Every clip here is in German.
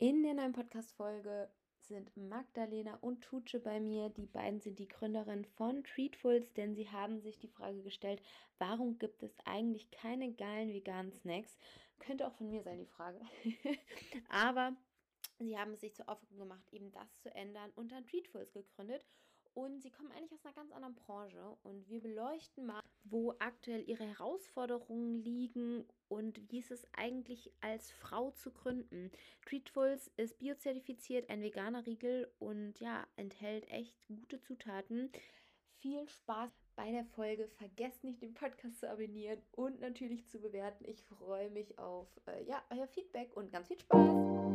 In der neuen Podcast-Folge sind Magdalena und Tutsche bei mir. Die beiden sind die Gründerin von Treatfuls, denn sie haben sich die Frage gestellt, warum gibt es eigentlich keine geilen veganen Snacks? Könnte auch von mir sein, die Frage. Aber sie haben es sich zur Aufgabe gemacht, eben das zu ändern und dann Treatfuls gegründet. Und sie kommen eigentlich aus einer ganz anderen Branche. Und wir beleuchten mal, wo aktuell ihre Herausforderungen liegen und wie ist es eigentlich als Frau zu gründen. Treatfuls ist biozertifiziert, ein veganer Riegel und ja, enthält echt gute Zutaten. Viel Spaß bei der Folge. Vergesst nicht, den Podcast zu abonnieren und natürlich zu bewerten. Ich freue mich auf äh, ja, euer Feedback und ganz viel Spaß.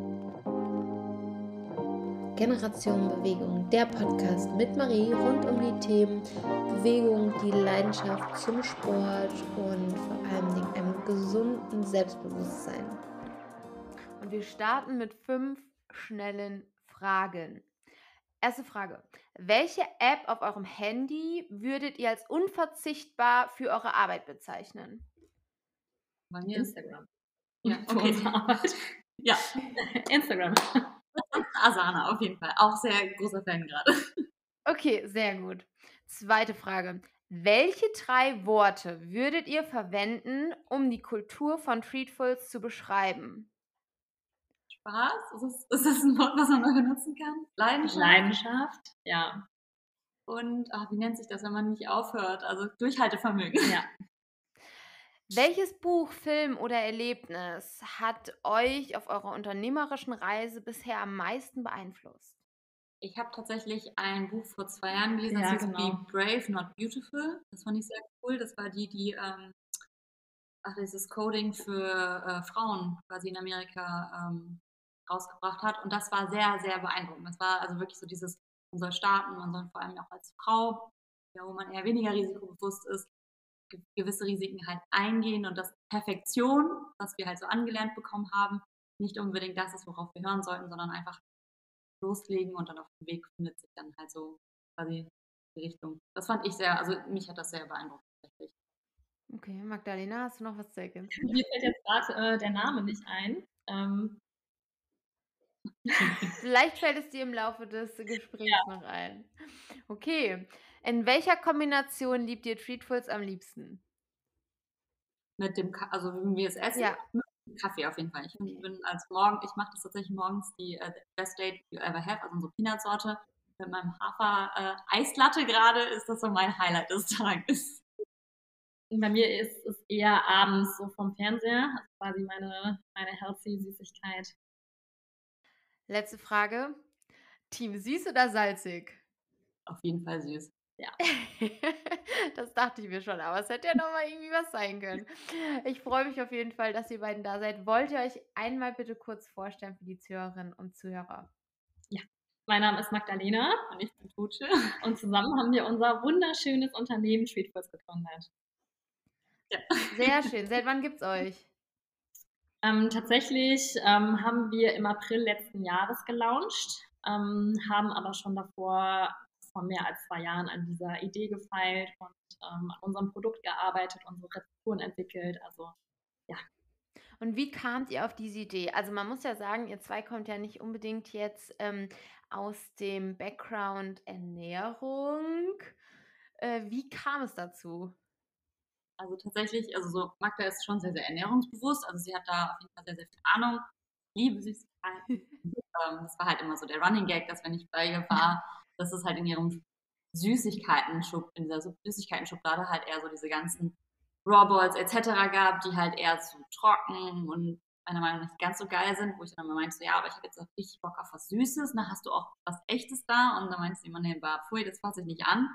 Generation Bewegung, der Podcast mit Marie rund um die Themen Bewegung, die Leidenschaft zum Sport und vor allem einem gesunden Selbstbewusstsein. Und wir starten mit fünf schnellen Fragen. Erste Frage. Welche App auf eurem Handy würdet ihr als unverzichtbar für eure Arbeit bezeichnen? Bei mir Instagram. Ja, okay. Ja, Instagram. Asana auf jeden Fall. Auch sehr großer Fan gerade. Okay, sehr gut. Zweite Frage. Welche drei Worte würdet ihr verwenden, um die Kultur von Treatfuls zu beschreiben? Spaß? Ist das, ist das ein Wort, was man noch benutzen kann? Leidenschaft? Leidenschaft, ja. Und ach, wie nennt sich das, wenn man nicht aufhört? Also Durchhaltevermögen. Ja. Welches Buch, Film oder Erlebnis hat euch auf eurer unternehmerischen Reise bisher am meisten beeinflusst? Ich habe tatsächlich ein Buch vor zwei Jahren gelesen, das ja, hieß genau. Be Brave, Not Beautiful. Das fand ich sehr cool. Das war die, die ähm, ach, dieses Coding für äh, Frauen quasi in Amerika ähm, rausgebracht hat. Und das war sehr, sehr beeindruckend. Das war also wirklich so dieses, man soll starten, man soll vor allem auch als Frau, ja, wo man eher weniger risikobewusst ist, gewisse Risiken halt eingehen und dass Perfektion, was wir halt so angelernt bekommen haben, nicht unbedingt das ist, worauf wir hören sollten, sondern einfach loslegen und dann auf dem Weg findet sich dann halt so quasi die Richtung. Das fand ich sehr, also mich hat das sehr beeindruckt tatsächlich. Okay, Magdalena, hast du noch was zu ergänzen? Mir fällt jetzt gerade äh, der Name nicht ein. Ähm. Vielleicht fällt es dir im Laufe des Gesprächs ja. noch ein. Okay, in welcher Kombination liebt ihr Treatfuls am liebsten? Mit dem, Ka also wenn wir es essen, ja. mit dem Kaffee auf jeden Fall. Ich okay. bin als morgen, ich mache das tatsächlich morgens die uh, Best Date You Ever Have, also unsere Peanut-Sorte. Mit meinem Hafer-Eislatte äh, gerade ist das so mein Highlight des Tages. Bei mir ist es eher abends so vom Fernseher, also quasi meine, meine healthy Süßigkeit. Letzte Frage. Team süß oder salzig? Auf jeden Fall süß. Ja. das dachte ich mir schon, aber es hätte ja noch mal irgendwie was sein können. Ich freue mich auf jeden Fall, dass ihr beiden da seid. Wollt ihr euch einmal bitte kurz vorstellen für die Zuhörerinnen und Zuhörer? Ja, mein Name ist Magdalena und ich bin Tutsche. Und zusammen haben wir unser wunderschönes Unternehmen Streetfoods gegründet. Ja. Sehr schön. Seit wann gibt es euch? Ähm, tatsächlich ähm, haben wir im April letzten Jahres gelauncht, ähm, haben aber schon davor vor mehr als zwei Jahren an dieser Idee gefeilt und ähm, an unserem Produkt gearbeitet, unsere Rezepturen entwickelt. Also ja. Und wie kamt ihr auf diese Idee? Also man muss ja sagen, ihr zwei kommt ja nicht unbedingt jetzt ähm, aus dem Background Ernährung. Äh, wie kam es dazu? Also tatsächlich, also so Magda ist schon sehr, sehr ernährungsbewusst. Also sie hat da auf jeden Fall sehr, sehr viel Ahnung. Liebe Süßigkeiten. ähm, das war halt immer so der Running Gag, dass wenn ich bei ihr war, dass es halt in ihrem Süßigkeiten-Schub, in dieser Süßigkeiten-Schublade halt eher so diese ganzen Raw Balls etc. gab, die halt eher zu trocken und meiner Meinung nach nicht ganz so geil sind, wo ich dann immer meinte, so, ja, aber ich habe jetzt auch richtig Bock auf was Süßes, na, hast du auch was Echtes da? Und dann meinte sie immer, nee, war, pfui, das fasse ich nicht an.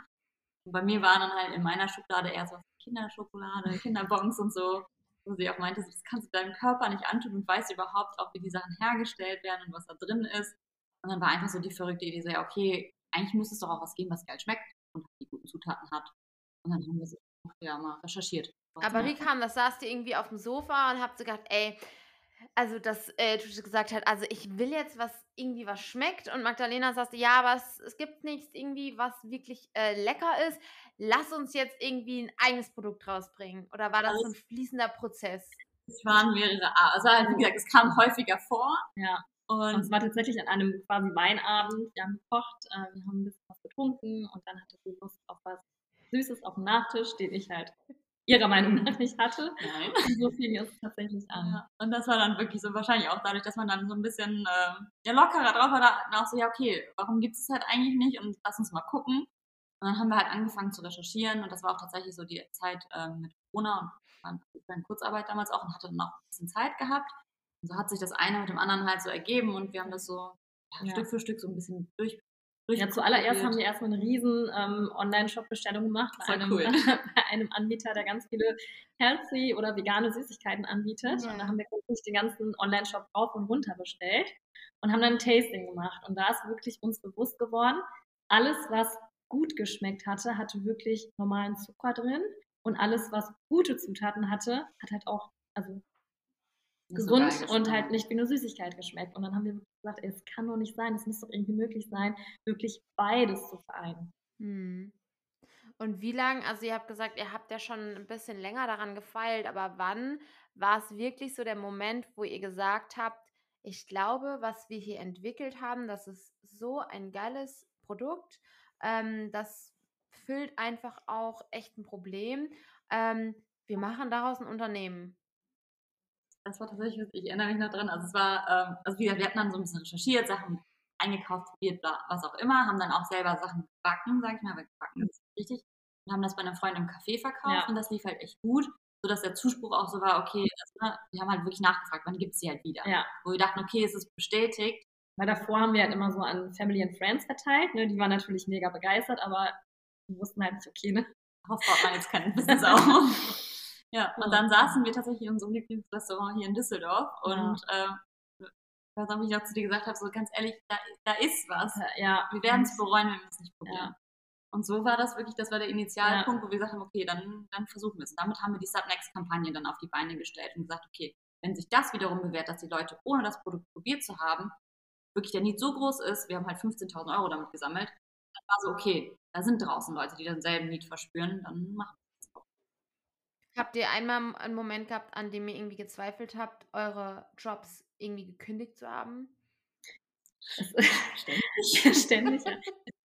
Und bei mir waren dann halt in meiner Schublade eher so Kinderschokolade, Kinderbons und so, wo sie auch meinte, das kannst du deinem Körper nicht antun und weißt überhaupt auch, wie die Sachen hergestellt werden und was da drin ist. Und dann war einfach so die verrückte Idee, so, ja, okay, eigentlich müsste es doch auch was geben, was geil schmeckt und die guten Zutaten hat. Und dann haben wir so ja mal recherchiert. Aber wie kam das? Saßt ihr irgendwie auf dem Sofa und habt so gedacht, ey, also dass äh, Tusche gesagt hat, also ich will jetzt was irgendwie was schmeckt und Magdalena sagte, ja, aber es, es gibt nichts irgendwie, was wirklich äh, lecker ist. Lass uns jetzt irgendwie ein eigenes Produkt rausbringen. Oder war das also, so ein fließender Prozess? Es waren mehrere, also wie gesagt, es kam häufiger vor. Ja. Und, es war tatsächlich an einem quasi Weinabend. Wir haben gekocht, äh, wir haben ein bisschen was getrunken und dann hatte sie Lust auf was Süßes auf dem Nachtisch, den ich halt ihrer Meinung nach nicht hatte. Nein. Und so fing es tatsächlich an. Ja. Und das war dann wirklich so wahrscheinlich auch dadurch, dass man dann so ein bisschen äh, ja, lockerer drauf war, dann auch so, ja, okay, warum gibt es halt eigentlich nicht und lass uns mal gucken. Und dann haben wir halt angefangen zu recherchieren und das war auch tatsächlich so die Zeit ähm, mit Corona und man war in Kurzarbeit damals auch und hatte dann auch ein bisschen Zeit gehabt. Und so hat sich das eine mit dem anderen halt so ergeben und wir haben das so ja. Stück für Stück so ein bisschen durch. Ja, zuallererst haben wir erstmal eine riesen ähm, Online-Shop-Bestellung gemacht bei einem, cool. bei einem, Anbieter, der ganz viele healthy oder vegane Süßigkeiten anbietet. Ja. Und da haben wir wirklich den ganzen Online-Shop rauf und runter bestellt und haben dann ein Tasting gemacht. Und da ist wirklich uns bewusst geworden, alles, was gut geschmeckt hatte, hatte wirklich normalen Zucker drin. Und alles, was gute Zutaten hatte, hat halt auch, also gesund und halt nicht wie eine Süßigkeit geschmeckt. Und dann haben wir gesagt, ey, es kann doch nicht sein, es muss doch irgendwie möglich sein, wirklich beides zu vereinen. Hm. Und wie lange, also ihr habt gesagt, ihr habt ja schon ein bisschen länger daran gefeilt, aber wann war es wirklich so der Moment, wo ihr gesagt habt, ich glaube, was wir hier entwickelt haben, das ist so ein geiles Produkt, ähm, das füllt einfach auch echt ein Problem. Ähm, wir machen daraus ein Unternehmen das war tatsächlich, ich erinnere mich noch dran, also es war, ähm, also wie gesagt, wir hatten dann so ein bisschen recherchiert, Sachen eingekauft, probiert, was auch immer, haben dann auch selber Sachen gebacken, sag ich mal, weil gebacken ist richtig, und haben das bei einem Freund im Café verkauft ja. und das lief halt echt gut, sodass der Zuspruch auch so war, okay, das, ne, wir haben halt wirklich nachgefragt, wann gibt es sie halt wieder. Ja. Wo wir dachten, okay, es ist bestätigt. Weil davor haben wir halt immer so an Family and Friends verteilt, ne? die waren natürlich mega begeistert, aber die wussten halt nicht, okay, ne? Darauf baut man jetzt kein Business auf. Ja, und dann saßen wir tatsächlich in unserem Lieblingsrestaurant hier in Düsseldorf und ja. äh, ich weiß auch, wie ich auch zu dir gesagt habe, so ganz ehrlich, da, da ist was. Ja. Wir werden es bereuen, wenn wir es nicht probieren. Ja. Und so war das wirklich, das war der Initialpunkt, wo wir gesagt haben, okay, dann, dann versuchen wir es. Damit haben wir die Subnext-Kampagne dann auf die Beine gestellt und gesagt, okay, wenn sich das wiederum bewährt, dass die Leute ohne das Produkt probiert zu haben, wirklich der Need so groß ist, wir haben halt 15.000 Euro damit gesammelt, dann war so, okay, da sind draußen Leute, die denselben Need verspüren, dann machen wir Habt ihr einmal einen Moment gehabt, an dem ihr irgendwie gezweifelt habt, eure Jobs irgendwie gekündigt zu haben? ständig. ständig, ja.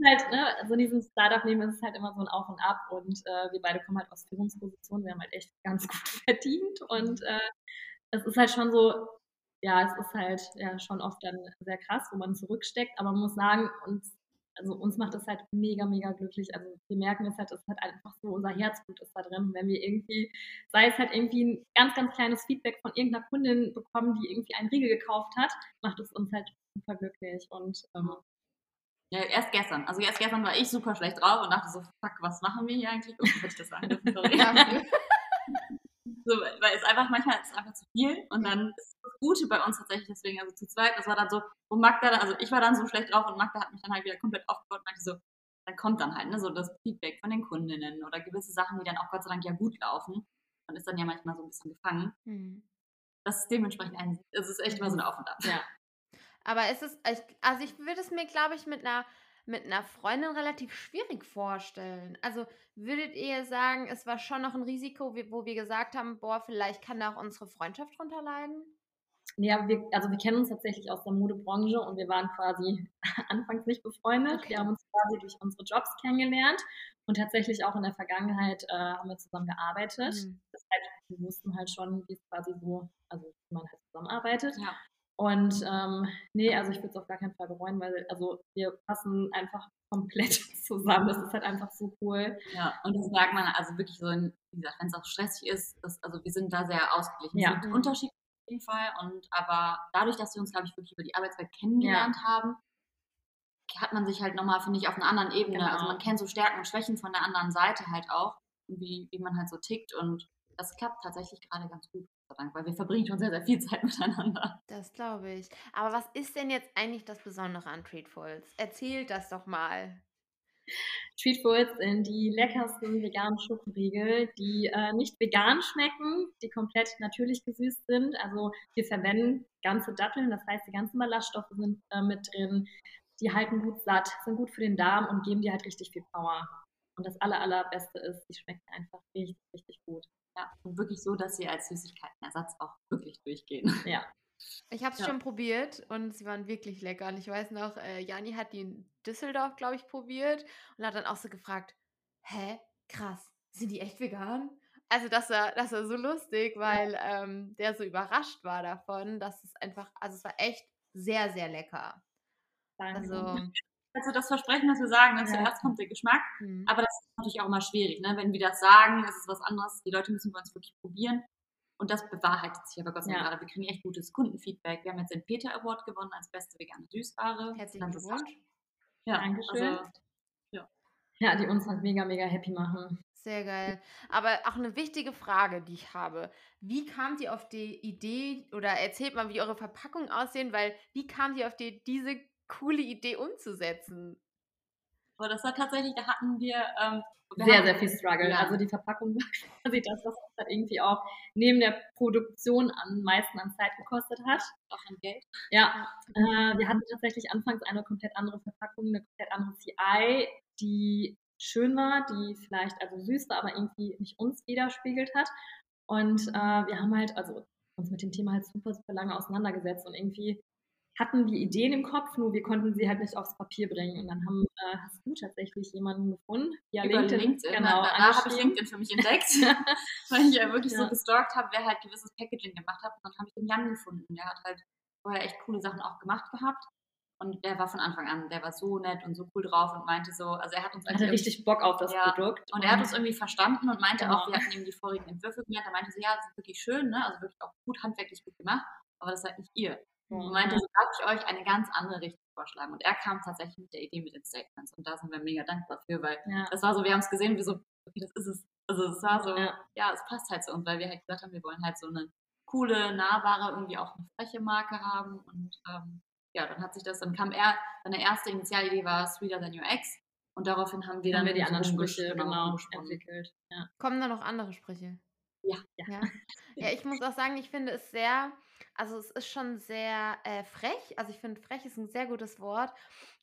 halt, ne, also in diesem Startup-Leben ist es halt immer so ein Auf und Ab und äh, wir beide kommen halt aus Führungspositionen, wir haben halt echt ganz gut verdient und äh, es ist halt schon so, ja, es ist halt ja schon oft dann sehr krass, wo man zurücksteckt, aber man muss sagen, uns also uns macht das halt mega, mega glücklich. Also wir merken es halt, es ist halt einfach so, unser Herzblut ist da drin. Und wenn wir irgendwie, sei es halt irgendwie ein ganz, ganz kleines Feedback von irgendeiner Kundin bekommen, die irgendwie einen Riegel gekauft hat, macht es uns halt super glücklich. Und ähm, ja, erst gestern. Also erst gestern war ich super schlecht drauf und dachte so, fuck, was machen wir hier eigentlich? Oh, ich das sagen dürfen, sorry. So, weil es einfach manchmal ist es einfach zu viel und dann ist das Gute bei uns tatsächlich deswegen, also zu zweit, das war dann so, wo Magda, also ich war dann so schlecht drauf und Magda hat mich dann halt wieder komplett aufgebaut und meinte so, dann kommt dann halt ne, so das Feedback von den Kundinnen oder gewisse Sachen, die dann auch Gott sei Dank ja gut laufen. Man ist dann ja manchmal so ein bisschen gefangen. Mhm. Das ist dementsprechend ein, es ist echt immer so eine Auf und Ab. Ja. Aber es ist, also ich würde es mir, glaube ich, mit einer mit einer Freundin relativ schwierig vorstellen. Also würdet ihr sagen, es war schon noch ein Risiko, wo wir gesagt haben, boah, vielleicht kann da auch unsere Freundschaft drunter leiden? Ja, wir, also wir kennen uns tatsächlich aus der Modebranche und wir waren quasi anfangs nicht befreundet. Okay. Wir haben uns quasi durch unsere Jobs kennengelernt und tatsächlich auch in der Vergangenheit äh, haben wir zusammen gearbeitet. Mhm. Das heißt, wir wussten halt schon, wie es quasi so, also wie man halt zusammenarbeitet. Ja. Und ähm, nee, also ich würde es auf gar keinen Fall bereuen, weil also wir passen einfach komplett zusammen. Das ist halt einfach so cool. Ja, und das merkt man also wirklich so, in, wie gesagt, wenn es auch stressig ist, das, also wir sind da sehr ausgeglichen. Ja. Es sind Unterschiede auf jeden Fall. Und aber dadurch, dass wir uns, glaube ich, wirklich über die Arbeitswelt kennengelernt ja. haben, hat man sich halt nochmal, finde ich, auf einer anderen Ebene. Genau. Also man kennt so Stärken und Schwächen von der anderen Seite halt auch, wie, wie man halt so tickt. Und das klappt tatsächlich gerade ganz gut. Dank, weil wir verbringen schon sehr, sehr viel Zeit miteinander. Das glaube ich. Aber was ist denn jetzt eigentlich das Besondere an Treatfuls? Erzählt das doch mal. Treatfuls sind die leckersten veganen Schokoriegel, die äh, nicht vegan schmecken, die komplett natürlich gesüßt sind. Also wir verwenden ganze Datteln, das heißt, die ganzen Ballaststoffe sind äh, mit drin. Die halten gut satt, sind gut für den Darm und geben dir halt richtig viel Power. Und das aller, allerbeste ist, die schmecken einfach richtig, richtig gut. Ja, wirklich so, dass sie als Süßigkeitenersatz auch wirklich durchgehen. Ja. Ich habe es ja. schon probiert und sie waren wirklich lecker. Und ich weiß noch, äh, Jani hat die in Düsseldorf, glaube ich, probiert und hat dann auch so gefragt, hä, krass, sind die echt vegan? Also das war, das war so lustig, weil ähm, der so überrascht war davon, dass es einfach, also es war echt sehr, sehr lecker. Danke. Also, also das Versprechen, was wir sagen, dass ja. zuerst kommt der Geschmack, mhm. aber das ist natürlich auch mal schwierig, ne? wenn wir das sagen, ist es was anderes, die Leute müssen bei uns wirklich probieren und das bewahrheitet sich aber Gott sei Dank ja. gerade. Wir kriegen echt gutes Kundenfeedback. Wir haben jetzt den Peter Award gewonnen als beste vegane Süßware. Herzlichen Glückwunsch. Ja, Dankeschön. Also, ja. ja, die uns halt mega, mega happy machen. Sehr geil. Aber auch eine wichtige Frage, die ich habe. Wie kamt ihr auf die Idee oder erzählt mal, wie eure Verpackungen aussehen, weil wie kamt ihr auf die, diese coole Idee umzusetzen? Aber das war tatsächlich, da hatten wir ähm, sehr, sehr viel Struggle. Ja. Also die Verpackung war quasi das, was uns halt irgendwie auch neben der Produktion am meisten an Zeit gekostet hat. Auch an Geld. Ja. Äh, wir hatten tatsächlich anfangs eine komplett andere Verpackung, eine komplett andere CI, die schön war, die vielleicht also süß war, aber irgendwie nicht uns widerspiegelt hat. Und äh, wir haben halt also uns mit dem Thema halt super, super lange auseinandergesetzt und irgendwie hatten wir Ideen im Kopf, nur wir konnten sie halt nicht aufs Papier bringen. Und dann haben, äh, hast du tatsächlich jemanden gefunden? Ja, Über LinkedIn. LinkedIn. Genau, da habe ich LinkedIn für mich entdeckt, weil ich ja wirklich ja. so gestalkt habe, wer halt gewisses Packaging gemacht hat. Und dann habe ich den Jan gefunden. Der hat halt vorher echt coole Sachen auch gemacht gehabt. Und der war von Anfang an, der war so nett und so cool drauf und meinte so, also er hat uns hatte richtig Bock auf das ja, Produkt. Und er hat uns irgendwie verstanden und meinte genau. auch, wir hatten ihm die vorigen Entwürfe gelernt, er meinte so, ja, das ist wirklich schön, ne? also wirklich auch gut handwerklich gut gemacht, aber das ist halt nicht ihr. Und mhm. meinte, so darf ich euch eine ganz andere Richtung vorschlagen. Und er kam tatsächlich mit der Idee mit den Statements. Und da sind wir mega dankbar für, weil ja. das war so, wir haben es gesehen, wie so, okay, das ist es. Also es war so, ja. ja. es passt halt zu uns, weil wir halt gesagt haben, wir wollen halt so eine coole, nahbare, irgendwie auch eine freche Marke haben. Und ähm, ja, dann hat sich das, dann kam er, seine erste Initialidee war Sweeter Than Your Ex. Und daraufhin haben wir dann, haben wir die anderen Sprüche genau, entwickelt. Ja. Kommen da noch andere Sprüche? Ja. ja. Ja, ich muss auch sagen, ich finde es sehr, also es ist schon sehr äh, frech. Also ich finde, frech ist ein sehr gutes Wort.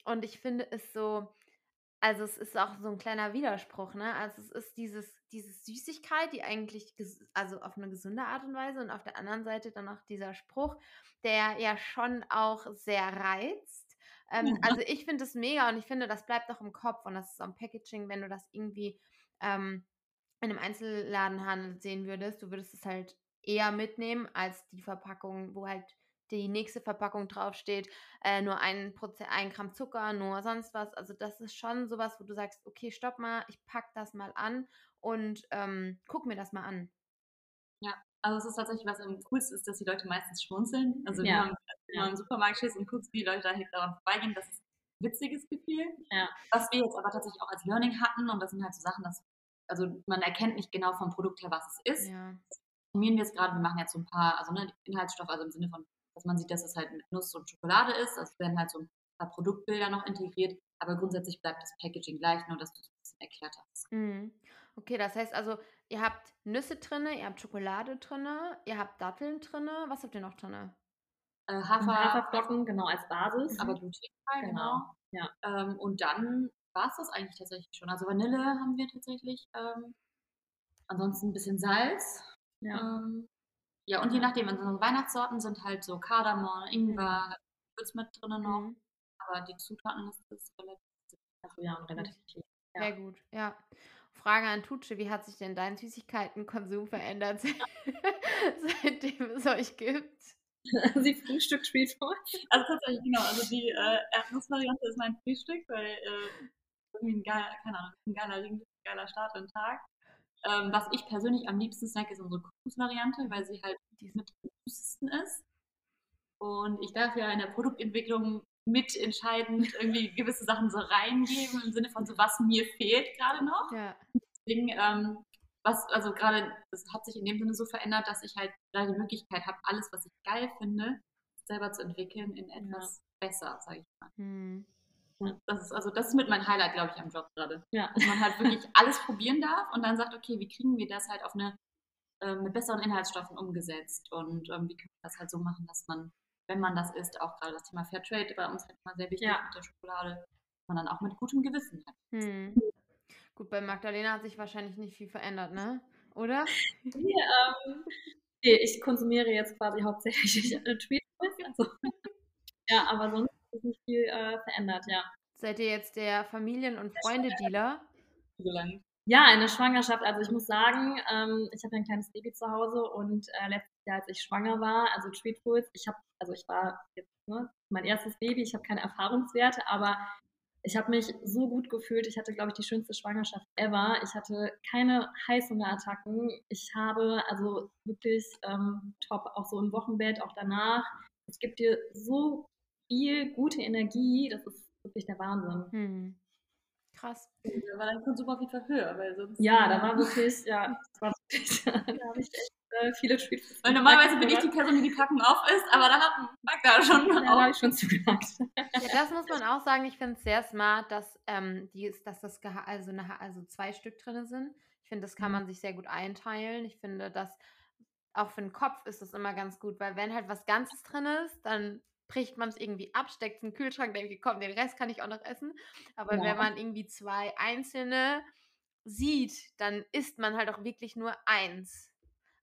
Und ich finde es so, also es ist auch so ein kleiner Widerspruch, ne? Also es ist dieses, diese Süßigkeit, die eigentlich, also auf eine gesunde Art und Weise und auf der anderen Seite dann auch dieser Spruch, der ja schon auch sehr reizt. Ähm, ja. Also ich finde es mega und ich finde, das bleibt auch im Kopf und das ist am Packaging, wenn du das irgendwie ähm, in einem Einzelladenhandel sehen würdest, du würdest es halt eher mitnehmen als die Verpackung, wo halt die nächste Verpackung draufsteht, äh, nur ein, Prozent, ein Gramm Zucker, nur sonst was. Also das ist schon sowas, wo du sagst, okay, stopp mal, ich pack das mal an und ähm, guck mir das mal an. Ja, also es ist tatsächlich, was am coolsten ist, dass die Leute meistens schmunzeln. Also ja. wenn man ja. im Supermarkt stehst und guckst, wie die Leute da daran vorbeigehen, das ist ein witziges Gefühl. Ja. Was wir jetzt aber tatsächlich auch als Learning hatten, und das sind halt so Sachen, dass also man erkennt nicht genau vom Produkt her, was es ist. Ja. Optimieren wir jetzt gerade, wir machen jetzt so ein paar, also ne, Inhaltsstoffe, also im Sinne von, dass man sieht, dass es halt mit Nuss und Schokolade ist. Also werden halt so ein paar Produktbilder noch integriert, aber grundsätzlich bleibt das Packaging gleich, nur dass du es ein bisschen erklärt hast. Mhm. Okay, das heißt also, ihr habt Nüsse drinne, ihr habt Schokolade drinne, ihr habt Datteln drinne. Was habt ihr noch drinne? Äh, Hafer, Haferflocken, genau, als Basis. Aber glutenfrei, genau. genau. Ja. Ähm, und dann war es das eigentlich tatsächlich schon. Also Vanille haben wir tatsächlich. Ähm, ansonsten ein bisschen Salz. Ja. Ähm, ja, und je nachdem, also Weihnachtssorten sind halt so Kardamom, Ingwer, Gewürz mit drin noch. Mhm. Aber die Zutaten ist, relativ, also ja, relativ viel. Ja. Sehr gut, ja. Frage an Tutsche, wie hat sich denn dein Süßigkeitenkonsum verändert, seitdem es euch gibt? Sie Frühstück spielt vor. Also tatsächlich, genau. Also die äh, Erdnussvariante ist mein Frühstück, weil äh, irgendwie ein geiler, keine Ahnung, ein geiler, ein geiler Start den Tag. Ähm, was ich persönlich am liebsten snack, ist unsere Kokosvariante, weil sie halt die mit am süßesten ist. Und ich darf ja in der Produktentwicklung mitentscheidend irgendwie gewisse Sachen so reingeben, im Sinne von so, was mir fehlt gerade noch. Ja. Deswegen, ähm, was, also gerade, das hat sich in dem Sinne so verändert, dass ich halt da die Möglichkeit habe, alles, was ich geil finde, selber zu entwickeln in etwas ja. besser, sage ich mal. Hm. Das ist also das ist mit mein Highlight, glaube ich, am Job gerade. Ja. Dass man halt wirklich alles probieren darf und dann sagt, okay, wie kriegen wir das halt auf eine äh, mit besseren Inhaltsstoffen umgesetzt und ähm, wie können wir das halt so machen, dass man, wenn man das isst, auch gerade das Thema Fairtrade bei uns halt immer sehr wichtig ja. mit der Schokolade, man dann auch mit gutem Gewissen hat. Hm. Gut, bei Magdalena hat sich wahrscheinlich nicht viel verändert, ne? Oder? Nee, ähm, nee ich konsumiere jetzt quasi hauptsächlich Tweets Ja, aber sonst ist nicht viel äh, verändert, ja. Seid ihr jetzt der Familien- und Freunde-Dealer? Ja, in der Schwangerschaft. Also ich muss sagen, ähm, ich habe ein kleines Baby zu Hause und äh, letztes Jahr, als ich schwanger war, also Treat Foods, ich habe, also ich war jetzt ne, mein erstes Baby, ich habe keine Erfahrungswerte, aber ich habe mich so gut gefühlt. Ich hatte, glaube ich, die schönste Schwangerschaft ever. Ich hatte keine Heißhungerattacken. Ich habe also wirklich ähm, top, auch so im Wochenbett, auch danach. Es gibt dir so viel gute Energie. Das ist wirklich der Wahnsinn. Hm. Krass. Da war dein Konsum auf jeden Fall höher, weil sonst. Ja, da war wirklich, ja, das war wirklich, da habe ich echt äh, viele Tweets. Weil normalerweise bin ich die Person, die die Packung auf ist, aber da hat Magda schon Ja, da habe ich schon zugesagt. Ja, das muss man auch sagen. Ich finde es sehr smart, dass, ähm, die, dass das Geha also, eine, also zwei Stück drin sind. Ich finde, das kann Mhm. man sich sehr gut einteilen. Ich finde, dass auch für den Kopf ist das immer ganz gut, weil wenn halt was Ganzes drin ist, dann bricht man es irgendwie ab, steckt es in den Kühlschrank, denkt, komm, den Rest kann ich auch noch essen. Aber Ja. wenn man irgendwie zwei einzelne sieht, dann isst man halt auch wirklich nur eins.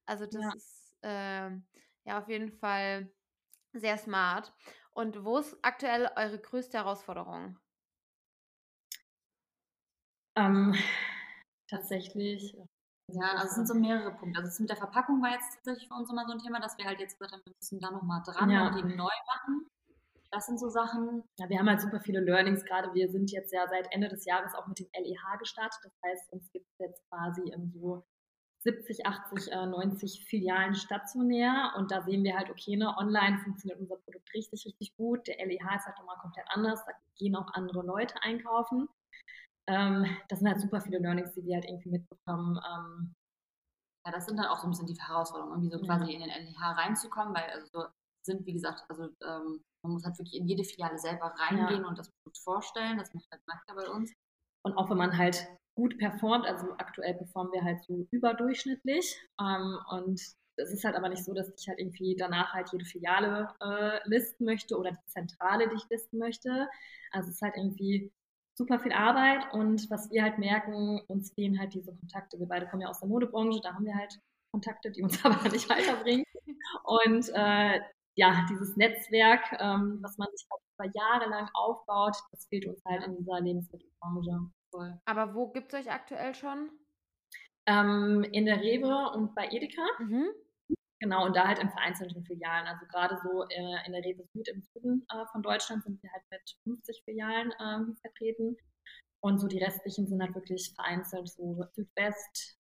Also das Ja. ist ähm, ja auf jeden Fall sehr smart. Und wo ist aktuell eure größte Herausforderung? Ähm, tatsächlich. Ja, also es sind so mehrere Punkte. Also das mit der Verpackung war jetzt tatsächlich für uns immer so ein Thema, dass wir halt jetzt gesagt haben, wir müssen da nochmal dran Ja. und die neu machen. Das sind so Sachen. Ja, wir haben halt super viele Learnings. Gerade wir sind jetzt ja seit Ende des Jahres auch mit dem LEH gestartet. Das heißt, uns gibt es jetzt quasi in so 70, 80, äh, 90 Filialen stationär. Und da sehen wir halt, okay, ne, online funktioniert unser Produkt richtig, richtig gut. Der LEH ist halt nochmal komplett anders. Da gehen auch andere Leute einkaufen. Ähm, das sind halt super viele Learnings, die wir halt irgendwie mitbekommen. Ähm, Ja, das sind dann auch so ein bisschen die Herausforderungen, irgendwie so Ja. quasi in den LEH reinzukommen, weil also so sind, wie gesagt, also ähm, man muss halt wirklich in jede Filiale selber reingehen und das Produkt vorstellen. Das macht halt Magda bei uns. Und auch wenn man halt gut performt, also aktuell performen wir halt so überdurchschnittlich. Ähm, und es ist halt aber nicht so, dass ich halt irgendwie danach halt jede Filiale äh, listen möchte oder die Zentrale, die ich listen möchte. Also es ist halt irgendwie super viel Arbeit und was wir halt merken, uns fehlen halt diese Kontakte. Wir beide kommen ja aus der Modebranche, da haben wir halt Kontakte, die uns aber nicht weiterbringen. Und äh, ja, dieses Netzwerk, ähm, was man sich auch über Jahre lang aufbaut, das fehlt uns halt in dieser Lebensmittelbranche. Voll. Aber wo gibt es euch aktuell schon? Ähm, in der Rewe und bei Edeka. Mhm. Genau, und da halt in vereinzelten Filialen. Also gerade so äh, in der Rewe Süd im Süden äh, von Deutschland sind wir halt mit 50 Filialen ähm, vertreten. Und so die restlichen sind halt wirklich vereinzelt, so Südwest.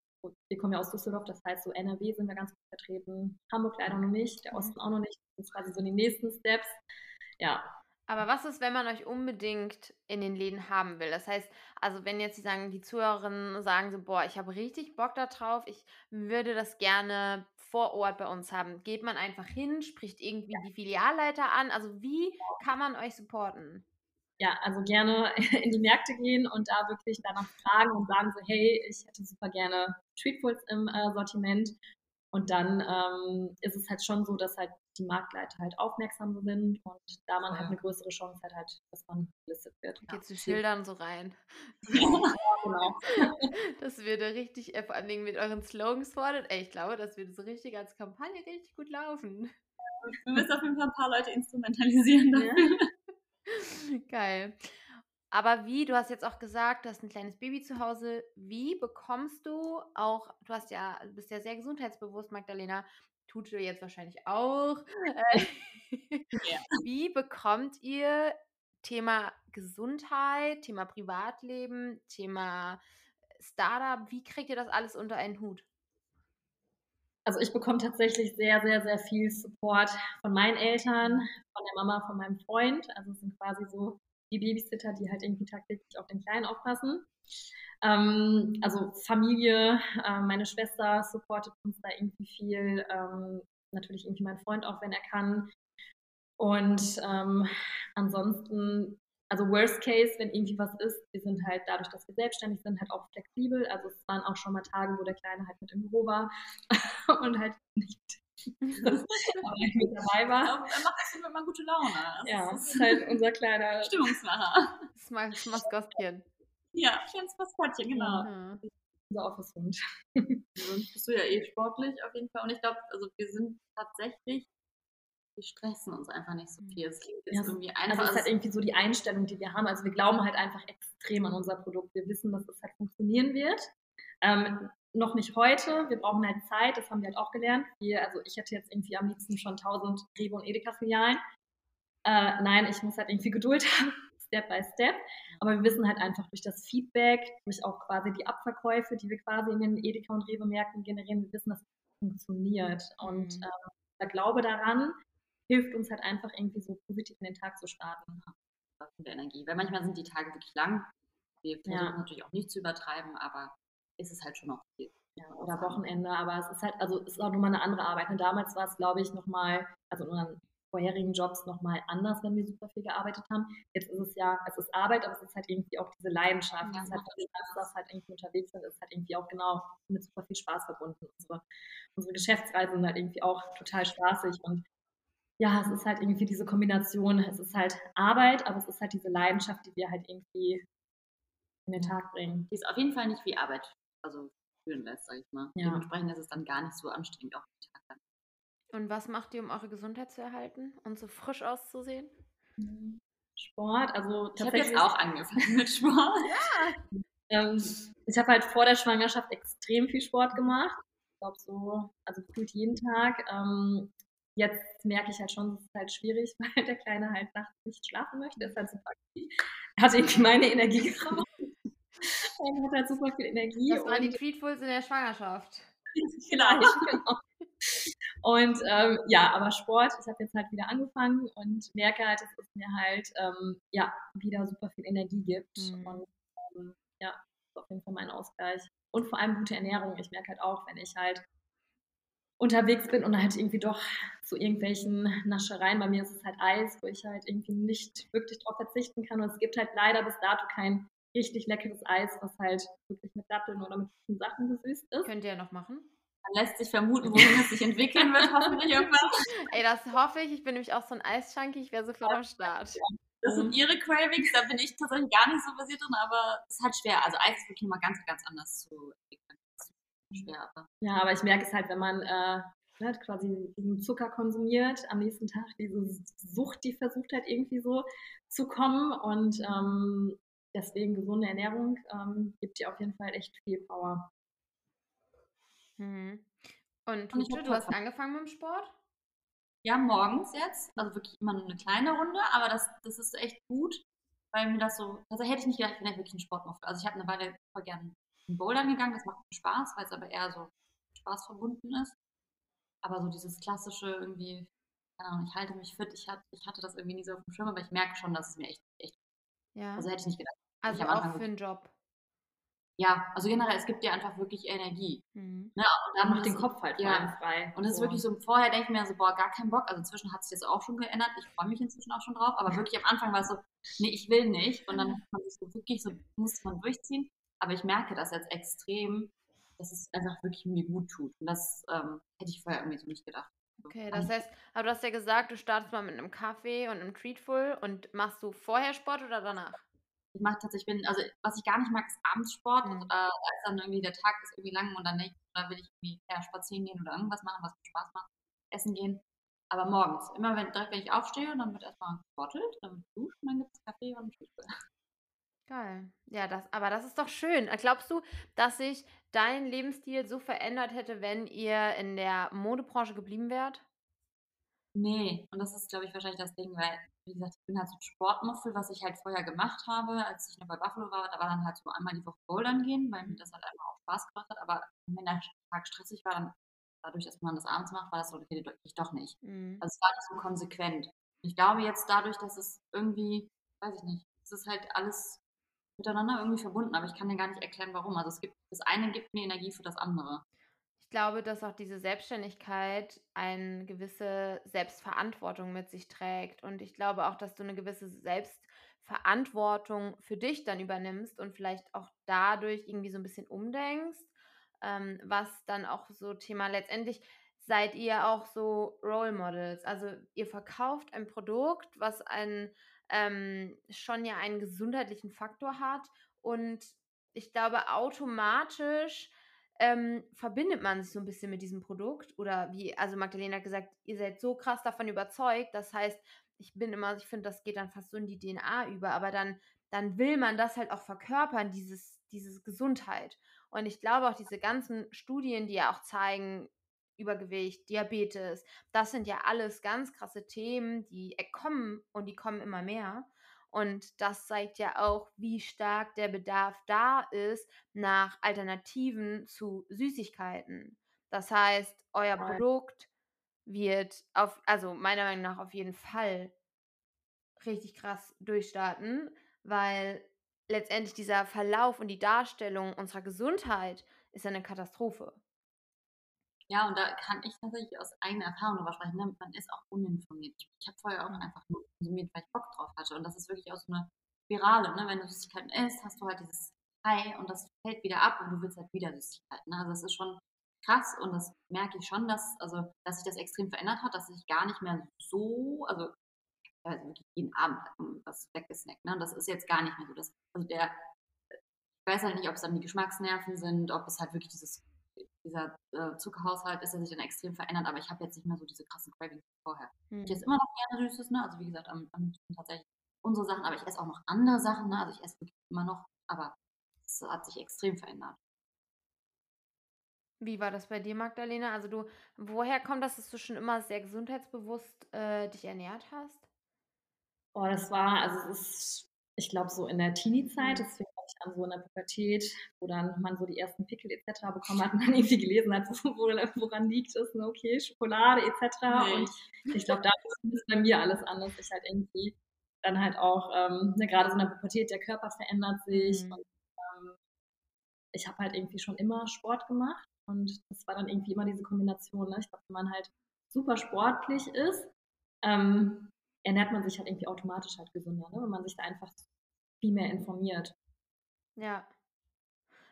Wir kommen ja aus Düsseldorf, das heißt so NRW sind wir ganz gut vertreten. Hamburg leider noch nicht, der Osten auch noch nicht. Das sind quasi so die nächsten Steps. Ja, Aber was ist, wenn man euch unbedingt in den Läden haben will? Das heißt, also wenn jetzt die sagen, die Zuhörerinnen sagen so, boah, ich habe richtig Bock da drauf, ich würde das gerne vor Ort bei uns haben. Geht man einfach hin, spricht irgendwie die Filialleiter an? Also wie kann man euch supporten? ja, also gerne in die Märkte gehen und da wirklich danach fragen und sagen so, hey, ich hätte super gerne Streetfoods im äh, Sortiment. Und dann ähm, ist es halt schon so, dass halt die Marktleiter halt aufmerksam sind und da man halt eine größere Chance hat, halt, dass man gelistet wird. Geht zu Schildern so rein. genau. Das würde richtig, äh, vor allen Dingen mit euren Slogans fordert. Ey, ich glaube, das würde so richtig als Kampagne richtig gut laufen. Wir müssen auf jeden Fall ein paar Leute instrumentalisieren. Dafür. Geil. Aber wie, du hast jetzt auch gesagt, du hast ein kleines Baby zu Hause. Wie bekommst du auch, du hast ja, du bist ja sehr gesundheitsbewusst, Magdalena, tut du jetzt wahrscheinlich auch. Äh, Ja. Wie bekommt ihr Thema Gesundheit, Thema Privatleben, Thema Startup, wie kriegt ihr das alles unter einen Hut? Also ich bekomme tatsächlich sehr, sehr, sehr viel Support von meinen Eltern, von der Mama, von meinem Freund. Also es sind quasi so die Babysitter, die halt irgendwie tagtäglich auf den Kleinen aufpassen. Ähm, also Familie, äh, meine Schwester supportet uns da irgendwie viel. Ähm, natürlich irgendwie mein Freund auch, wenn er kann. Und ähm, ansonsten, also Worst Case, wenn irgendwie was ist, wir sind halt dadurch, dass wir selbstständig sind, halt auch flexibel. Also es waren auch schon mal Tage, wo der Kleine halt mit im Büro war und halt nicht mit dabei war. Er macht das immer gute Laune. Das Ja, ist halt unser kleiner Stimmungsmacher. Das ist mal das Maskottchen. Ja, kleines Maskottchen, genau. Mhm. unser Office-Hund. Sonst bist du ja eh sportlich auf jeden Fall. Und ich glaube, also wir sind tatsächlich wir stressen uns einfach nicht so Mhm. viel. Es klingt Ja, jetzt irgendwie Also einfach. es ist halt irgendwie so die Einstellung, die wir haben. Also wir glauben halt einfach extrem an unser Produkt. Wir wissen, dass es halt funktionieren wird. Ähm, noch nicht heute. Wir brauchen halt Zeit. Das haben wir halt auch gelernt. Wir, also ich hätte jetzt irgendwie am liebsten schon 1000 Rewe und Edeka-Filialen. Äh, nein, ich muss halt irgendwie Geduld haben, Step by Step. Aber wir wissen halt einfach durch das Feedback, durch auch quasi die Abverkäufe, die wir quasi in den Edeka und Rewe-Märkten generieren, wir wissen, dass es funktioniert. Und Mhm. ähm, der Glaube daran hilft uns halt einfach irgendwie so positiv in den Tag zu starten. der Energie. Weil manchmal sind die Tage wirklich lang. Wir versuchen Ja. natürlich auch nicht zu übertreiben, aber ist es halt schon noch viel. Ja, oder Wochenende, aber es ist halt, also es ist auch nochmal eine andere Arbeit. Und damals war es, glaube ich, nochmal, also in unseren vorherigen Jobs nochmal anders, wenn wir super viel gearbeitet haben. Jetzt ist es ja, es ist Arbeit, aber es ist halt irgendwie auch diese Leidenschaft. Ja, es halt, wenn wir samstags halt irgendwie unterwegs sind, ist halt irgendwie auch genau mit super viel Spaß verbunden. Unsere, unsere Geschäftsreisen sind halt irgendwie auch total spaßig und ja, es ist halt irgendwie diese Kombination, es ist halt Arbeit, aber es ist halt diese Leidenschaft, die wir halt irgendwie in den Tag bringen. Die ist auf jeden Fall nicht wie Arbeit, also fühlen lässt, sag ich mal. Ja. Dementsprechend ist es dann gar nicht so anstrengend auch den Tag lang. Und was macht ihr, um eure Gesundheit zu erhalten und so frisch auszusehen? Sport, also Ich habe jetzt auch angefangen mit Sport. Ähm, ich habe halt vor der Schwangerschaft extrem viel Sport gemacht. Ich glaube so, also gefühlt jeden Tag. Ähm, jetzt merke ich halt schon, es ist halt schwierig, weil der Kleine halt nachts nicht schlafen möchte. Er ist halt super. Er hat irgendwie meine Energie geraubt. Er hat halt super viel Energie. Das waren die Tweetfuls in der Schwangerschaft. Vielleicht, genau. Und ähm, ja, aber Sport, ich habe jetzt halt wieder angefangen und merke halt, dass es mir halt ähm, ja, wieder super viel Energie gibt. Mhm. Und ähm, ja, das ist auf jeden Fall mein Ausgleich. Und vor allem gute Ernährung. Ich merke halt auch, wenn ich halt unterwegs bin und halt irgendwie doch zu irgendwelchen Naschereien, bei mir ist es halt Eis, wo ich halt irgendwie nicht wirklich drauf verzichten kann. Und es gibt halt leider bis dato kein richtig leckeres Eis, was halt wirklich mit Datteln oder mit guten Sachen gesüßt ist. Könnt ihr ja noch machen. Man lässt sich vermuten, wohin es sich entwickeln wird, hoffentlich irgendwann. Ey, das hoffe ich. Ich bin nämlich auch so ein Eisschanki. Ich wäre sofort am Start. Das sind ihre Cravings, da bin ich tatsächlich gar nicht so basiert drin, aber es ist halt schwer. Also Eis ist wirklich mal ganz, ganz anders zu entwickeln. Schwer, aber Ja, aber ich merke es halt, wenn man äh, ne, quasi diesen Zucker konsumiert, am nächsten Tag diese Sucht, die versucht halt irgendwie so zu kommen und ähm, deswegen gesunde Ernährung ähm, gibt dir auf jeden Fall echt viel Power. Mhm. Und Und du hast Papa. angefangen mit dem Sport? Ja, morgens jetzt. Also wirklich immer nur eine kleine Runde, aber das, das ist echt gut, weil mir das so. Also hätte ich nicht gedacht, ich bin ja wirklich ein Sportmuffel. Also ich habe eine Weile voll gern in Bouldern gegangen, das macht mir Spaß, weil es aber eher so Spaß verbunden ist. Aber so dieses klassische irgendwie, keine Ahnung, ich halte mich fit, ich hatte, ich hatte das irgendwie nie so auf dem Schirm, aber ich merke schon, dass es mir echt, echt, Ja. also hätte ich nicht gedacht. Also auch für einen Job. Ja, also generell, es gibt dir einfach wirklich Energie. Mhm. Ne? Und dann macht den Kopf halt ja. frei. Und es ist wirklich so, vorher denke ich mir so, boah, gar keinen Bock. Also inzwischen hat sich das auch schon geändert. Ich freue mich inzwischen auch schon drauf. Aber wirklich am Anfang war es so, nee, ich will nicht. Und dann hat man sich so wirklich so, muss man durchziehen. Aber ich merke das jetzt extrem, dass es einfach wirklich mir gut tut. Und das ähm, hätte ich vorher irgendwie so nicht gedacht. Okay, das heißt, aber du hast ja gesagt, du startest mal mit einem Kaffee und einem Treatful und machst du vorher Sport oder danach? Ich mache tatsächlich, ich bin, also was ich gar nicht mag, ist Abendsport. Mhm. Also, da, ist dann irgendwie der Tag ist irgendwie lang und dann nicht, da will ich irgendwie eher spazieren gehen oder irgendwas machen, was mir Spaß macht, essen gehen. Aber morgens, immer wenn, direkt wenn ich aufstehe, dann wird erstmal gesportelt, dann wird geduscht und dann gibt es Kaffee und Frühstück. Geil. Ja, das, aber das ist doch schön. Glaubst du, dass sich dein Lebensstil so verändert hätte, wenn ihr in der Modebranche geblieben wärt? Nee, und das ist, glaube ich, wahrscheinlich das Ding, weil, wie gesagt, ich bin halt so ein Sportmuffel, was ich halt vorher gemacht habe, als ich noch bei Buffalo war, da war dann halt so einmal die Woche Bouldern gehen, weil mir das halt einfach auch Spaß gemacht hat, aber wenn der Tag stressig war, dann dadurch, dass man das abends macht, war das so, okay, ich doch nicht. Mhm. Also es war nicht so konsequent. Ich glaube jetzt dadurch, dass es irgendwie, weiß ich nicht, es ist halt alles miteinander irgendwie verbunden, aber ich kann dir gar nicht erklären, warum. Also es gibt, das eine gibt mir Energie für das andere. Glaube, dass auch diese Selbstständigkeit eine gewisse Selbstverantwortung mit sich trägt. Und ich glaube auch, dass du eine gewisse Selbstverantwortung für dich dann übernimmst und vielleicht auch dadurch irgendwie so ein bisschen umdenkst, ähm, was dann auch so Thema letztendlich seid ihr auch so Role Models. Also ihr verkauft ein Produkt, was ein, ähm, schon ja einen gesundheitlichen Faktor hat und ich glaube automatisch ähm, verbindet man sich so ein bisschen mit diesem Produkt? Oder wie, also Magdalena hat gesagt, ihr seid so krass davon überzeugt, das heißt, ich bin immer, ich finde, das geht dann fast so in die DNA über, aber dann, dann will man das halt auch verkörpern, dieses, dieses Gesundheit. Und ich glaube auch diese ganzen Studien, die ja auch zeigen, Übergewicht, Diabetes, das sind ja alles ganz krasse Themen, die kommen und die kommen immer mehr. Und das zeigt ja auch, wie stark der Bedarf da ist nach Alternativen zu Süßigkeiten. Das heißt, euer Produkt wird auf, also meiner Meinung nach auf jeden Fall richtig krass durchstarten, weil letztendlich dieser Verlauf und die Darstellung unserer Gesundheit ist eine Katastrophe. Ja, und da kann ich tatsächlich aus eigener Erfahrung darüber sprechen. Ne? Man ist auch uninformiert. Ich, habe vorher auch einfach nur konsumiert, weil ich Bock drauf hatte. Und das ist wirklich auch so eine Spirale. Ne? Wenn du Süßigkeiten isst, hast du halt dieses High und das fällt wieder ab und du willst halt wieder Süßigkeiten. Ne? Also das ist schon krass und das merke ich schon, dass, also, dass sich das extrem verändert hat, dass ich gar nicht mehr so, also, also wirklich jeden Abend was weggesnackt. Ne? Das ist jetzt gar nicht mehr so. Das, also der, ich weiß halt nicht, ob es dann die Geschmacksnerven sind, ob es halt wirklich dieses dieser äh, Zuckerhaushalt ist, der sich dann extrem verändert, aber ich habe jetzt nicht mehr so diese krassen Cravings wie vorher. Hm. Ich esse immer noch gerne Süßes, ne? Also wie gesagt, am, am tatsächlich unsere Sachen, aber ich esse auch noch andere Sachen, ne? Also ich esse wirklich immer noch, aber es hat sich extrem verändert. Wie war das bei dir, Magdalena? Also du, woher kommt das, dass du schon immer sehr gesundheitsbewusst äh, dich ernährt hast? Oh, das war, also es ist, ich glaube, so in der Teenie-Zeit, mhm. deswegen an so in der Pubertät, wo dann man so die ersten Pickel etc. bekommen hat und dann irgendwie gelesen hat, wo, woran liegt es, ne? okay, Schokolade etc. Nee. Und ich glaube, da ist bei mir alles anders. Ich halt irgendwie dann halt auch, ähm, ne, gerade so in der Pubertät, der Körper verändert sich mhm. und ähm, ich habe halt irgendwie schon immer Sport gemacht und das war dann irgendwie immer diese Kombination. Ne? Ich glaube, wenn man halt super sportlich ist, ähm, ernährt man sich halt irgendwie automatisch halt gesünder, ne? wenn man sich da einfach viel mehr informiert. Ja.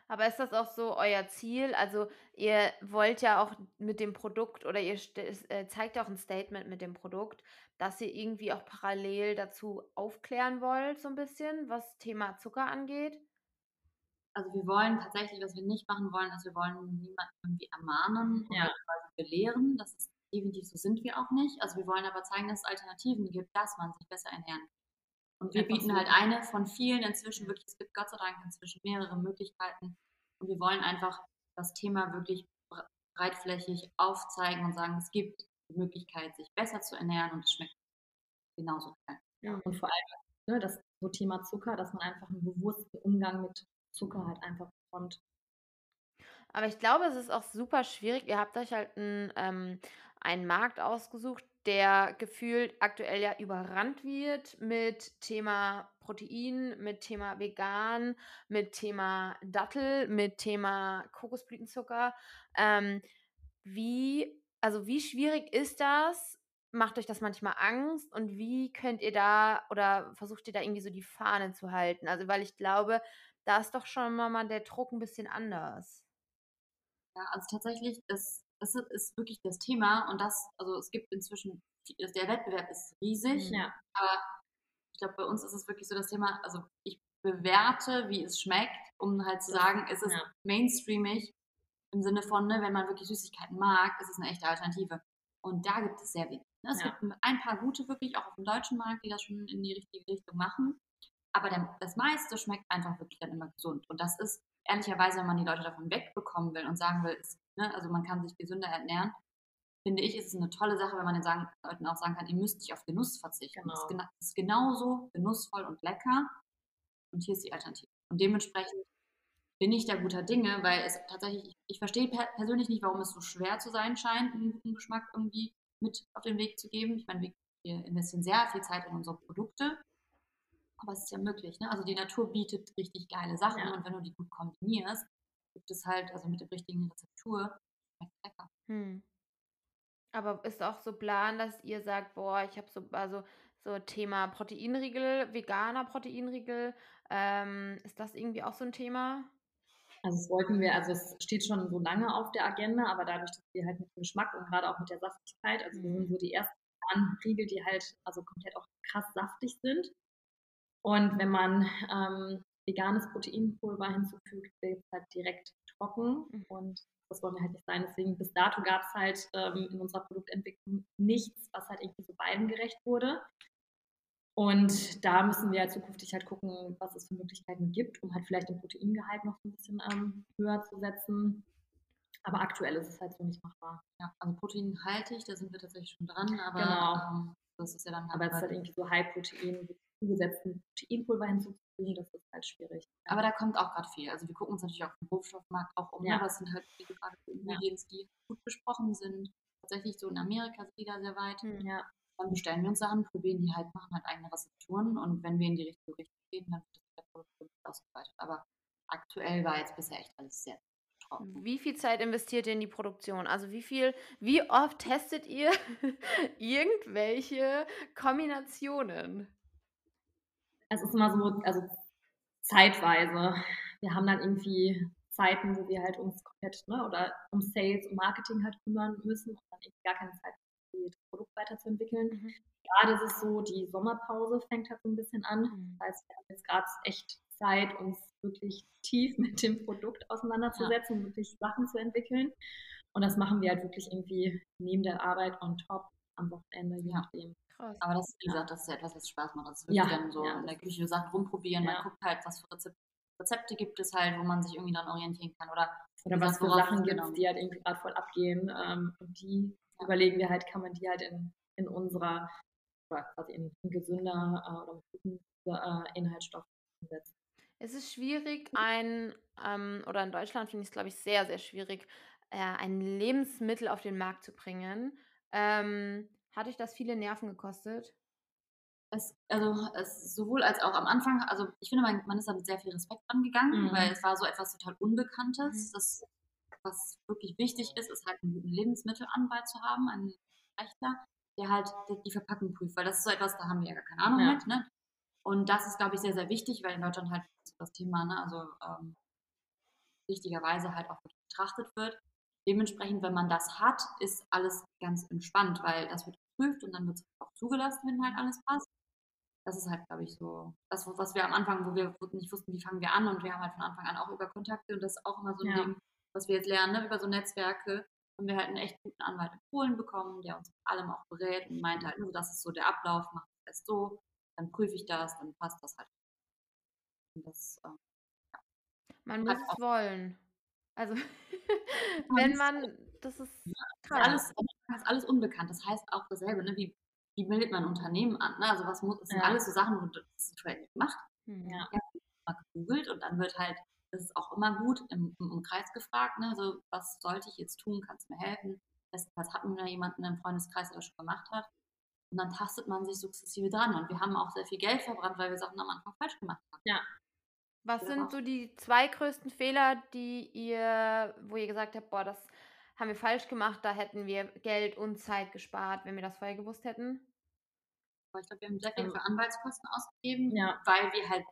Aber ist das auch so euer Ziel? Also ihr wollt ja auch mit dem Produkt oder ihr äh, zeigt ja auch ein Statement mit dem Produkt, dass ihr irgendwie auch parallel dazu aufklären wollt, so ein bisschen, was Thema Zucker angeht? Also wir wollen tatsächlich, was wir nicht machen wollen, ist, wir wollen niemanden irgendwie ermahnen ja. oder belehren. Das ist definitiv so sind wir auch nicht. Also wir wollen aber zeigen, dass es Alternativen gibt, dass man sich besser ernähren kann. Und wir bieten halt eine von vielen inzwischen wirklich, es gibt Gott sei Dank inzwischen mehrere Möglichkeiten. Und wir wollen einfach das Thema wirklich breitflächig aufzeigen und sagen, es gibt die Möglichkeit, sich besser zu ernähren und es schmeckt genauso geil. Ja, und vor allem ne, das so Thema Zucker, dass man einfach einen bewussten Umgang mit Zucker halt einfach bekommt. Aber ich glaube, es ist auch super schwierig. Ihr habt euch halt einen, ähm, einen Markt ausgesucht, der gefühlt aktuell ja überrannt wird mit Thema Protein, mit Thema vegan, mit Thema Dattel, mit Thema Kokosblütenzucker. Ähm, wie, also wie schwierig ist das? Macht euch das manchmal Angst? Und wie könnt ihr da oder versucht ihr da irgendwie so die Fahne zu halten? Also, weil ich glaube, da ist doch schon mal der Druck ein bisschen anders. Ja, also tatsächlich ist das ist wirklich das Thema und das, also es gibt inzwischen, der Wettbewerb ist riesig, ja. aber ich glaube, bei uns ist es wirklich so das Thema, also ich bewerte, wie es schmeckt, um halt zu sagen, es ist ja. mainstreamig im Sinne von, ne, wenn man wirklich Süßigkeiten mag, ist es eine echte Alternative. Und da gibt es sehr wenig. Ne? Es ja. gibt ein paar gute wirklich, auch auf dem deutschen Markt, die das schon in die richtige Richtung machen. Aber der, das meiste schmeckt einfach wirklich dann immer gesund. Und das ist ehrlicherweise, wenn man die Leute davon wegbekommen will und sagen will, es ne, also man kann sich gesünder ernähren, finde ich, ist es eine tolle Sache, wenn man den sagen, Leuten auch sagen kann, ihr müsst nicht auf Genuss verzichten. Genau. Das ist genauso genussvoll und lecker. Und hier ist die Alternative. Und dementsprechend bin ich da guter Dinge, weil es tatsächlich, ich, ich verstehe per persönlich nicht, warum es so schwer zu sein scheint, einen guten Geschmack irgendwie mit auf den Weg zu geben. Ich meine, wir, wir investieren sehr viel Zeit in unsere Produkte, aber es ist ja möglich. Ne? Also die Natur bietet richtig geile Sachen ja. und wenn du die gut kombinierst, gibt es halt, also mit der richtigen Rezeptur, schmeckt lecker. Hm. Aber ist auch so Plan, dass ihr sagt, boah, ich habe so, also so Thema Proteinriegel, veganer Proteinriegel, ähm, ist das irgendwie auch so ein Thema? Also das wollten wir, also es steht schon so lange auf der Agenda, aber dadurch, dass wir halt mit dem Geschmack und gerade auch mit der Saftigkeit, also wir sind mhm. so die ersten Riegel, die halt also komplett auch krass saftig sind. Und wenn man ähm, veganes Proteinpulver hinzufügt, wird es halt direkt trocken Mhm. und das wollen wir halt nicht sein. Deswegen bis dato gab es halt ähm, in unserer Produktentwicklung nichts, was halt irgendwie so beiden gerecht wurde. Und da müssen wir halt zukünftig halt gucken, was es für Möglichkeiten gibt, um halt vielleicht den Proteingehalt noch ein bisschen ähm, höher zu setzen. Aber aktuell ist es halt so nicht machbar. Ja, also proteinhaltig, da sind wir tatsächlich schon dran, aber Genau. ähm, das ist ja dann Aber es ist halt irgendwie so High-Protein, zugesetzten Proteinpulver hinzuzufügen, das ist halt schwierig. Aber da kommt auch gerade viel. Also wir gucken uns natürlich auf den Rohstoffmarkt auch um, Ja. aber es sind halt wie du gerade Ingredients, die gut besprochen sind. Tatsächlich so in Amerika sind die da sehr weit. Hm. Ja, Dann bestellen wir uns Sachen, probieren die halt, machen halt eigene Rezepturen und wenn wir in die richtige Richtung gehen, dann wird das Produktion ausgeweitet. Aber aktuell war jetzt bisher echt alles sehr. Wie viel Zeit investiert ihr in die Produktion? Also wie viel, wie oft testet ihr irgendwelche Kombinationen? Es ist immer so, also zeitweise. Wir haben dann irgendwie Zeiten, wo wir halt uns komplett, ne, oder um Sales und Marketing halt kümmern müssen und dann irgendwie gar keine Zeit haben, das Produkt weiterzuentwickeln. Mhm. Gerade ist es so, die Sommerpause fängt halt so ein bisschen an. Mhm. Das heißt, wir haben jetzt gerade echt Zeit, uns wirklich tief mit dem Produkt auseinanderzusetzen und wirklich Sachen zu entwickeln. Und das machen wir halt wirklich irgendwie neben der Arbeit on top am Wochenende, je Ja. nachdem. Krass. Aber das, wie gesagt, das ist ja etwas, was Spaß macht. Das ist wirklich Ja, dann so ja, in der Küche Sachen rumprobieren. Ja. Man guckt halt, was für Rezepte, Rezepte gibt es halt, wo man sich irgendwie dann orientieren kann. Oder Oder was gesagt, für Sachen gibt genau. es, die halt irgendwie gerade voll abgehen. Ähm, und die Ja. überlegen wir halt, kann man die halt in, in unserer, oder quasi in, in gesünder äh, oder mit guten äh, Inhaltsstoffen umsetzen. Es ist schwierig, ein, ähm, oder in Deutschland finde ich es, glaube ich, sehr, sehr schwierig, äh, ein Lebensmittel auf den Markt zu bringen. Ähm, hat euch das viele Nerven gekostet? Es, also es sowohl als auch am Anfang, also ich finde, man, man ist da mit sehr viel Respekt angegangen, Mhm. weil es war so etwas total Unbekanntes. Mhm. Das, was wirklich wichtig ist, ist halt einen guten Lebensmittelanwalt zu haben, einen Rechtler, der halt die, Verpackung prüft, weil das ist so etwas, da haben wir ja gar keine Ahnung Ja. mit. Ne? Und das ist, glaube ich, sehr, sehr wichtig, weil in Deutschland halt das Thema, ne, also ähm, wichtigerweise halt auch betrachtet wird. Dementsprechend, wenn man das hat, ist alles ganz entspannt, weil das wird geprüft und dann wird es auch zugelassen, wenn halt alles passt. Das ist halt, glaube ich, so das, was wir am Anfang, wo wir nicht wussten, wie fangen wir an und wir haben halt von Anfang an auch über Kontakte und das ist auch immer so ein Ja. Ding, was wir jetzt lernen, ne, über so Netzwerke, haben wir halt einen echt guten Anwalt in Polen bekommen, der uns mit allem auch berät und meint halt, so, das ist so der Ablauf, mach das erst so, dann prüfe ich das, dann passt das halt. Und das, ähm, Man Hat muss es wollen. Also, Man wenn man, das ist ist krass. alles, ist alles unbekannt. Das heißt auch dasselbe, ne? wie, wie meldet man ein Unternehmen an? Ne? Also was muss, das sind Ja. alles so Sachen, wo das nicht gemacht, Hm. Ja. mal gegoogelt und dann wird halt, das ist auch immer gut, im, im Umkreis gefragt, ne? so, was sollte ich jetzt tun, kannst du mir helfen? Bestenfalls hatten wir jemanden im Freundeskreis, der das schon gemacht hat. Und dann tastet man sich sukzessive dran. Und wir haben auch sehr viel Geld verbrannt, weil wir Sachen am Anfang falsch gemacht haben. Was Ja. sind so die zwei größten Fehler, die ihr, wo ihr gesagt habt, boah, das haben wir falsch gemacht, da hätten wir Geld und Zeit gespart, wenn wir das vorher gewusst hätten? Aber ich glaube, wir haben sehr viel Ähm, für Anwaltskosten ausgegeben, ja. weil wir halt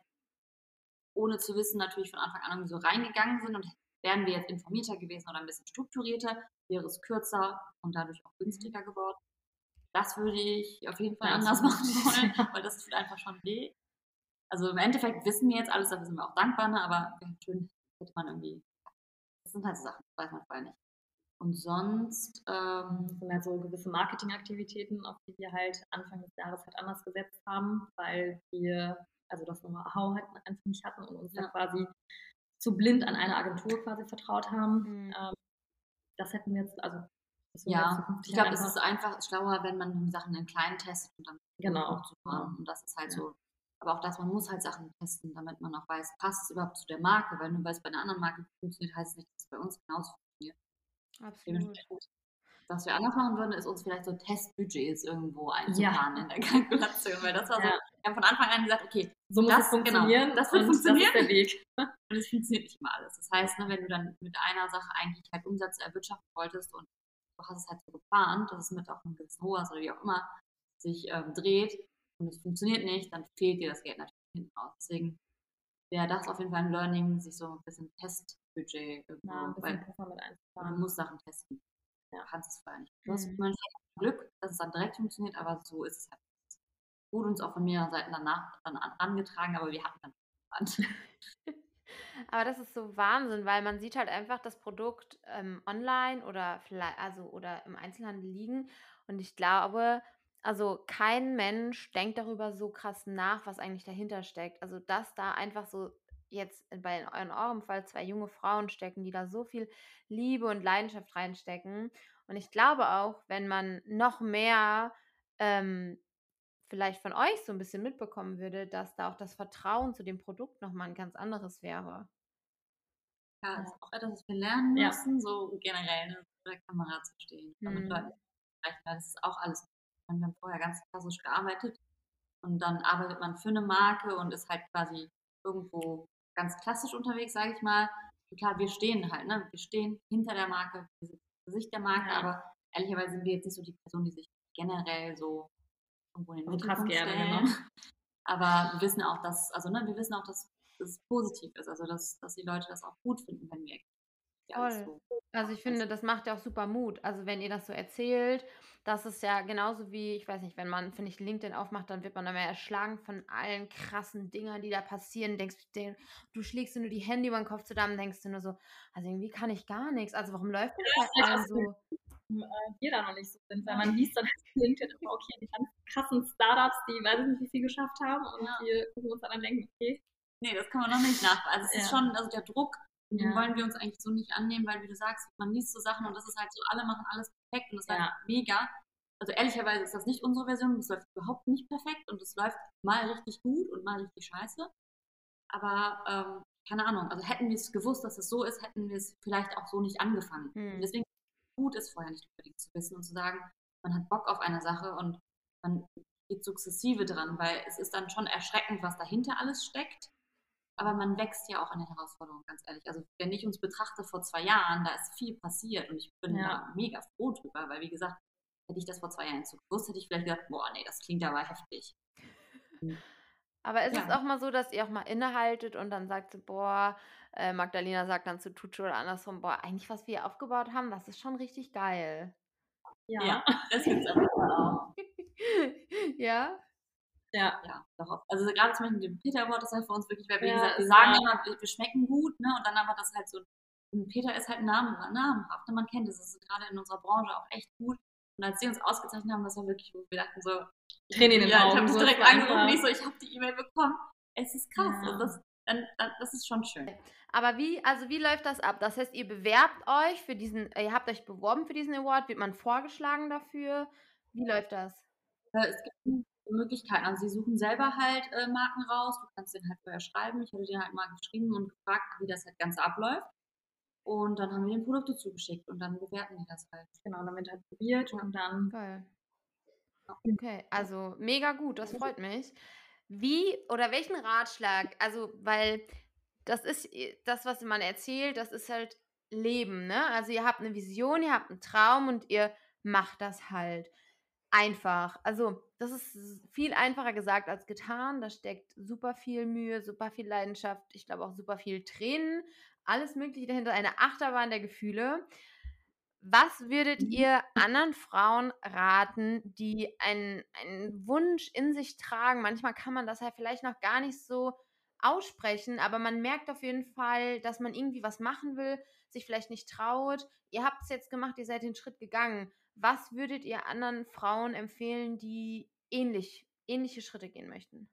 ohne zu wissen natürlich von Anfang an irgendwie so reingegangen sind und wären wir jetzt informierter gewesen oder ein bisschen strukturierter, wäre es kürzer und dadurch auch günstiger geworden. Das würde ich auf jeden Fall Ja, anders machen wollen, weil das tut einfach schon weh. Also im Endeffekt wissen wir jetzt alles, dafür sind wir auch dankbar, ne? aber schön, hätte man irgendwie, das sind halt so Sachen, das weiß man vorher nicht. Und sonst, ähm, sind halt so gewisse Marketingaktivitäten, auf die wir halt Anfang des Jahres halt anders gesetzt haben, weil wir also das Know-how halt einfach nicht hatten und uns Ja. da quasi zu blind an eine Agentur quasi vertraut haben. Mhm. Ähm, das hätten wir jetzt, also ja, ich glaube, halt es ist einfach schlauer, wenn man Sachen in kleinen testet und dann Genau, hochzufahren. Und das ist halt Ja. so. Aber auch das, man muss halt Sachen testen, damit man auch weiß, passt es überhaupt zu der Marke? Weil nur weil es bei einer anderen Marke funktioniert, heißt es nicht, dass es bei uns genauso. Absolut. Was wir anders machen würden, ist uns vielleicht so Testbudgets irgendwo einzuplanen in der Kalkulation. Weil das war so, Ja. wir haben von Anfang an gesagt, okay, so muss das- es funktionieren. genau, das wird und funktionieren. Das ist der Weg. und es funktioniert nicht immer alles. Das heißt, ne, wenn du dann mit einer Sache eigentlich halt Umsätze erwirtschaften wolltest und du hast es halt so geplant, dass es mit auch einem gewissen Hohes oder wie auch immer sich ähm, dreht und es funktioniert nicht, dann fehlt dir das Geld natürlich hinten raus. Deswegen wäre das auf jeden Fall ein Learning, sich so ein bisschen Testbudget irgendwo, Ja, ein weil einzuplanen. musst Sachen testen. Ja. Du kannst es vorher nicht. Du hast Mhm. man Glück, dass es dann direkt funktioniert, aber so ist es halt. Wurde uns auch von mehreren Seiten danach dann an- angetragen, aber wir hatten dann. Aber das ist so Wahnsinn, weil man sieht halt einfach das Produkt ähm, online oder vielleicht, also oder im Einzelhandel liegen. Und ich glaube, also kein Mensch denkt darüber so krass nach, was eigentlich dahinter steckt. Also dass da einfach so jetzt bei in eurem Fall zwei junge Frauen stecken, die da so viel Liebe und Leidenschaft reinstecken. Und ich glaube auch, wenn man noch mehr ähm, vielleicht von euch so ein bisschen mitbekommen würde, dass da auch das Vertrauen zu dem Produkt nochmal ein ganz anderes wäre. Ja, das ist auch etwas, was wir lernen müssen, ja. so generell ne, vor der Kamera zu stehen. Mhm. Das ist auch alles. Wir haben vorher ganz klassisch gearbeitet und dann arbeitet man für eine Marke und ist halt quasi irgendwo ganz klassisch unterwegs, sage ich mal. Klar, wir stehen halt, ne? Wir stehen hinter der Marke, wir sind das Gesicht der Marke, ja. aber ehrlicherweise sind wir jetzt nicht so die Person, die sich generell so irgendwo in den Mittelpunkt gerne, genau. Aber wir wissen auch, dass, also ne, wir wissen auch, dass es positiv ist, also dass, dass die Leute das auch gut finden, wenn wir Voll. So also ich finde, das macht ja auch super Mut. Also wenn ihr das so erzählt, das ist ja genauso wie, ich weiß nicht, wenn man, finde ich, LinkedIn aufmacht, dann wird man mehr erschlagen von allen krassen Dingern, die da passieren. Denkst du, du schlägst nur die Hände über den Kopf zusammen, denkst du nur so, also irgendwie kann ich gar nichts. Also warum läuft das ja, halt so? äh, wir da noch nicht so sind, weil man liest dann LinkedIn immer, okay, die ganz krassen Startups, die weiß ich nicht, wie viel geschafft haben und ja. wir gucken uns dann und denken, okay. Nee, das kann man noch nicht nach. Also es ja. ist schon, also der Druck, den ja. wollen wir uns eigentlich so nicht annehmen, weil wie du sagst, man liest so Sachen und das ist halt so, alle machen alles perfekt und das ist halt mega. Also ehrlicherweise ist das nicht unsere Version, das läuft überhaupt nicht perfekt und es läuft mal richtig gut und mal richtig scheiße. Aber ähm, keine Ahnung, also hätten wir es gewusst, dass es so ist, hätten wir es vielleicht auch so nicht angefangen. Hm. Deswegen gut ist, vorher nicht unbedingt zu wissen und zu sagen, man hat Bock auf eine Sache und man geht sukzessive dran, weil es ist dann schon erschreckend, was dahinter alles steckt. Aber man wächst ja auch an der Herausforderung, ganz ehrlich. Also wenn ich uns betrachte vor zwei Jahren, da ist viel passiert und ich bin ja. da mega froh drüber, weil wie gesagt, hätte ich das vor zwei Jahren so gewusst, hätte ich vielleicht gedacht, boah, nee, das klingt aber heftig. Aber ist ja. es auch mal so, dass ihr auch mal innehaltet und dann sagt, boah, äh, Magdalena sagt dann zu Tutu oder andersrum, boah, eigentlich was wir aufgebaut haben, das ist schon richtig geil. Ja, ja das gibt's auch. ja? Ja. Ja, darauf. Also gerade zum Beispiel mit dem Peter Award ist halt für uns wirklich, weil wir ja, gesagt, wir sagen immer, wir, wir, schmecken gut, ne? Und dann aber das halt so, und Peter ist halt Namen, namenhaft, ne? man kennt das, das ist gerade in unserer Branche auch echt gut. Und als sie uns ausgezeichnet haben, das war wirklich, wo wir dachten so, Tränen in den ja, Augen. Ich habe direkt angerufen, ich so, ich habe die E-Mail bekommen. Es ist krass. Ja. Also das, dann, dann, das ist schon schön. Aber wie, also wie läuft das ab? Das heißt, ihr bewerbt euch für diesen, ihr habt euch beworben für diesen Award, wird man vorgeschlagen dafür? Wie läuft das? Äh, es gibt Möglichkeiten. Also sie suchen selber halt äh, Marken raus. Du kannst den halt vorher schreiben. Ich hatte den halt mal geschrieben und gefragt, wie das halt ganz abläuft. Und dann haben wir den Produkte zugeschickt und dann bewerten die das halt. Genau, dann wird halt probiert und dann. Geil. Okay, also mega gut, das freut mich. Wie oder welchen Ratschlag, also weil das ist das, was man erzählt, das ist halt Leben, ne? Also ihr habt eine Vision, ihr habt einen Traum und ihr macht das halt einfach. Also das ist viel einfacher gesagt als getan. Da steckt super viel Mühe, super viel Leidenschaft, ich glaube auch super viel Tränen, alles Mögliche dahinter, eine Achterbahn der Gefühle. Was würdet mhm. ihr anderen Frauen raten, die einen, einen Wunsch in sich tragen? Manchmal kann man das ja vielleicht noch gar nicht so aussprechen, aber man merkt auf jeden Fall, dass man irgendwie was machen will, sich vielleicht nicht traut. Ihr habt es jetzt gemacht, ihr seid den Schritt gegangen. Was würdet ihr anderen Frauen empfehlen, die ähnlich, ähnliche Schritte gehen möchten?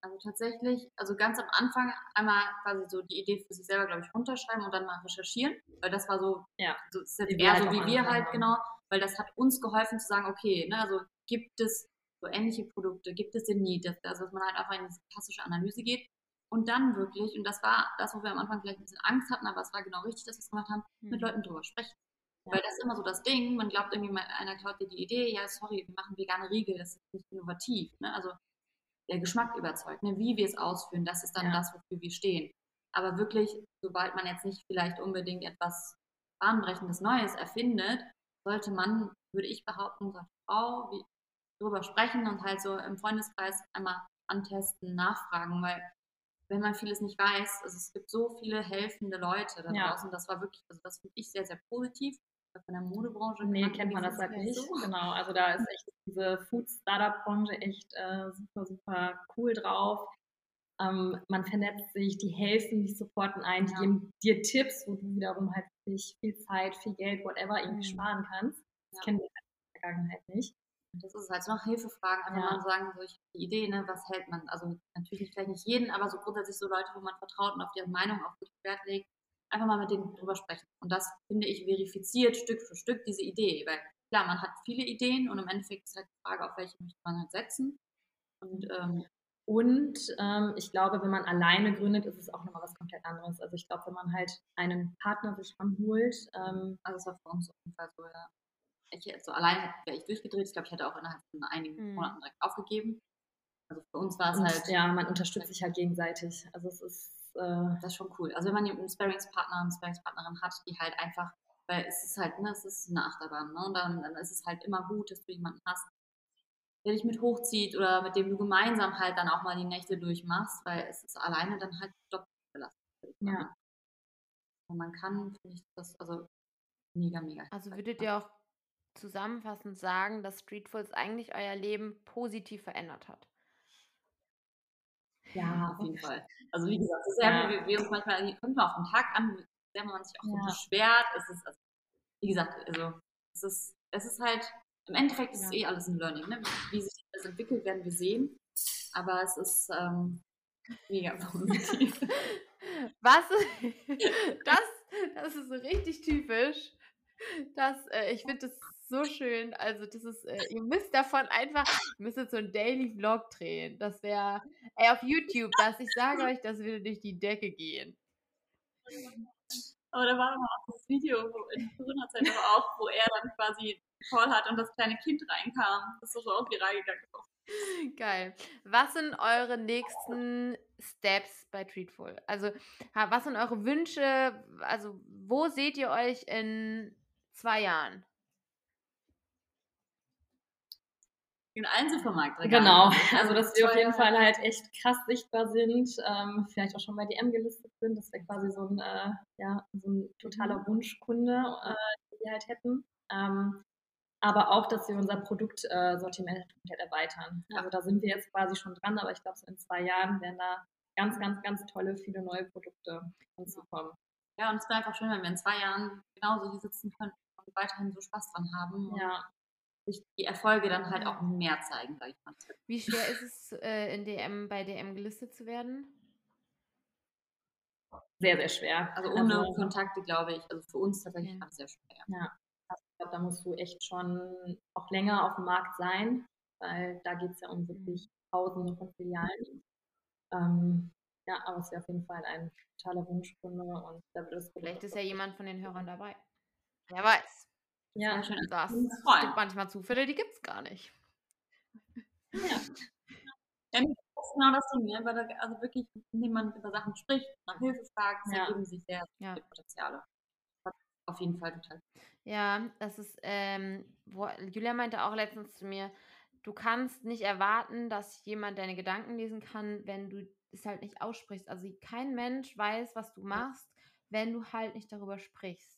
Also tatsächlich, also ganz am Anfang einmal quasi so die Idee für sich selber, glaube ich, runterschreiben und dann mal recherchieren, weil das war so, ja, so ist jetzt eher so wie wir halt haben. genau, weil das hat uns geholfen zu sagen, okay, ne, also gibt es so ähnliche Produkte, gibt es den Need, also dass man halt einfach in diese klassische Analyse geht und dann wirklich, und das war das, wo wir am Anfang vielleicht ein bisschen Angst hatten, aber es war genau richtig, dass wir es gemacht haben, mhm. mit Leuten drüber sprechen. Ja. Weil das ist immer so das Ding, man glaubt irgendwie, einer klaut dir die Idee, ja, sorry, wir machen vegane Riegel, das ist nicht innovativ. Ne? Also der Geschmack überzeugt, ne? wie wir es ausführen, das ist dann ja. das, wofür wir stehen. Aber wirklich, sobald man jetzt nicht vielleicht unbedingt etwas bahnbrechendes Neues erfindet, sollte man, würde ich behaupten, sagt Frau, wie, darüber sprechen und halt so im Freundeskreis einmal antesten, nachfragen, weil wenn man vieles nicht weiß, also es gibt so viele helfende Leute da ja. draußen, das war wirklich, also das finde ich sehr, sehr positiv von der Modebranche. Nee, kennt man das halt nicht. So. Genau, also da ist echt diese Food-Startup-Branche echt äh, super, super cool drauf. Ähm, man vernetzt sich, die helfen, die supporten ein, die Ja. geben dir Tipps, wo du wiederum halt wirklich viel Zeit, viel Geld, whatever irgendwie Mhm. sparen kannst. Das Ja. kennen wir halt in der Vergangenheit nicht. Das ist halt so nach Hilfefragen, einfach Ja. mal sagen, so ich habe die Idee, ne, was hält man? Also natürlich vielleicht nicht jeden, aber so grundsätzlich so Leute, wo man vertraut und auf deren Meinung auch wirklich Wert legt, einfach mal mit denen drüber sprechen. Und das, finde ich, verifiziert Stück für Stück diese Idee. Weil klar, man hat viele Ideen und im Endeffekt ist halt die Frage, auf welche möchte man halt setzen. Und ähm, Und ähm, ich glaube, wenn man alleine gründet, ist es auch nochmal was komplett anderes. Also ich glaube, wenn man halt einen Partner sich ranholt, ähm, also das war für uns auf jeden Fall so, ja. Ich hätte so alleine wäre ich durchgedreht. Ich glaube, ich hätte auch innerhalb von einigen Mhm. Monaten direkt aufgegeben. Also für uns war es und, halt ja, man unterstützt sich halt gegenseitig. Also es ist äh, Das ist schon cool. Also wenn man einen Sparringspartner, eine Sparringspartnerin hat, die halt einfach, weil es ist halt, ne, es ist eine Achterbahn, ne? Und dann, dann ist es halt immer gut, dass du jemanden hast, der dich mit hochzieht oder mit dem du gemeinsam halt dann auch mal die Nächte durchmachst, weil es ist alleine dann halt doppelt belastet. ich Ja. Und man kann, finde ich, das also mega, mega. Also würdet ihr auch zusammenfassend sagen, dass Streetfools eigentlich euer Leben positiv verändert hat? Ja, auf jeden Fall. Also wie gesagt, es ist ja, wie wir uns manchmal, mal auf den Tag an, sehr man sich auch so Ja. beschwert. Es ist, also, wie gesagt, also es ist, es ist halt, im Endeffekt ist es eh alles ein Learning. Ne? Wie sich das entwickelt, werden wir sehen. Aber es ist ähm, mega positiv. Was? Das, das ist so richtig typisch. Das, äh, ich finde das so schön. Also, das ist, äh, ihr müsst davon einfach, ihr müsstet so einen Daily Vlog drehen. Das wäre, ey, auf YouTube, das, ich sage euch, das würde durch die Decke gehen. Aber da war immer auch das Video wo in Corona-Zeit aber auch, wo er dann quasi Call hat und das kleine Kind reinkam. Das ist so auch viral gegangen. Geil. Was sind eure nächsten Steps bei Treatful? Also, was sind eure Wünsche? Also, wo seht ihr euch in zwei Jahren? In allen Supermarktregalen. Genau, also dass wir auf jeden. Fall halt echt krass sichtbar sind, ähm, vielleicht auch schon bei DM gelistet sind, das wäre quasi so ein, äh, ja, so ein totaler Wunschkunde, äh, den wir halt hätten. Ähm, aber auch, dass wir unser Produktsortiment komplett erweitern. Also da sind wir jetzt quasi schon dran, aber ich glaube, so in zwei Jahren werden da ganz, ganz, ganz tolle, viele neue Produkte hinzukommen. Ja, und es wäre einfach schön, wenn wir in zwei Jahren genauso hier sitzen können und weiterhin so Spaß dran haben Ja, sich die Erfolge dann halt auch mehr zeigen, sag ich mal. Wie schwer ist es, äh, in DM, bei DM gelistet zu werden? sehr, sehr schwer. Also ohne Kontakte, glaube ich, also für uns tatsächlich Ja. das sehr schwer. Ja, also ich glaube, da musst du echt schon auch länger auf dem Markt sein, weil da geht es ja um wirklich Tausende von Filialen. Ähm, ja, aber es wäre auf jeden Fall ein totaler Wunschkunde und da wird das Vielleicht ist ja jemand von den Hörern dabei. Wer weiß. Ja, schön. Das freuen. gibt manchmal Zufälle, die gibt es gar nicht. ja, Ja, das ist genau das Ding, ne? Weil da, also wirklich, indem man über Sachen spricht, nach Hilfe fragt, Ja. ergeben sich sehr Ja. viele Potenziale. Auf jeden Fall total. Ja, das ist, ähm, wo, Julia meinte auch letztens zu mir, du kannst nicht erwarten, dass jemand deine Gedanken lesen kann, wenn du es halt nicht aussprichst. Also kein Mensch weiß, was du machst, wenn du halt nicht darüber sprichst.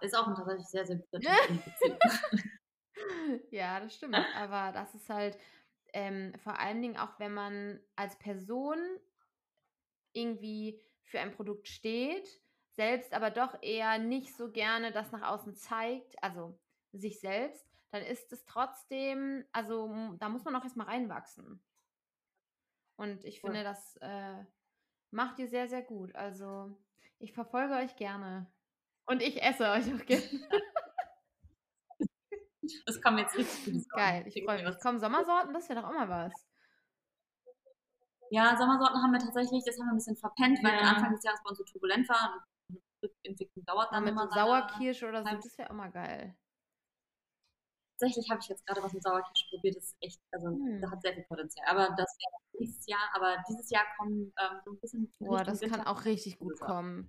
Ist auch ein tatsächlich sehr, sehr guter Ja. Ja, das stimmt. Aber das ist halt ähm, vor allen Dingen auch, wenn man als Person irgendwie für ein Produkt steht, selbst aber doch eher nicht so gerne das nach außen zeigt, also sich selbst, dann ist es trotzdem, also da muss man auch erstmal reinwachsen. Und ich finde, das äh, macht ihr sehr, sehr gut. Also ich verfolge euch gerne. Und ich esse euch auch gerne. Das kommen jetzt richtig viele Sachen. Geil, ich freue mich. Kommen Sommersorten, das wäre doch auch mal was. Ja, Sommersorten haben wir tatsächlich, das haben wir ein bisschen verpennt, weil Ja. Anfang des Jahres bei uns so turbulent war und Rückentwicklung dauert dann mit immer so Sauerkirsche oder so, das wäre auch mal geil. Tatsächlich habe ich jetzt gerade was mit Sauerkirsche probiert, das ist echt, also Hm. da hat sehr viel Potenzial. Aber das wäre nächstes Jahr, aber dieses Jahr kommen ähm, so ein bisschen. Boah, das kann auch richtig gut Winter. kommen.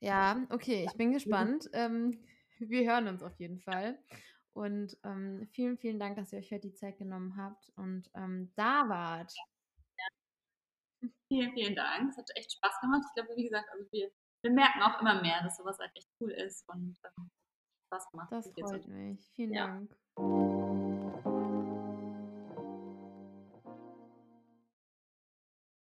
Ja, okay, ich bin gespannt. Ähm, wir hören uns auf jeden Fall. Und ähm, vielen, vielen Dank, dass ihr euch heute die Zeit genommen habt und ähm, da wart. Vielen, vielen Dank. Es hat echt Spaß gemacht. Ich glaube, wie gesagt, also wir, wir merken auch immer mehr, dass sowas halt echt cool ist und ähm, Spaß gemacht. Das freut mich. Vielen Ja. Dank.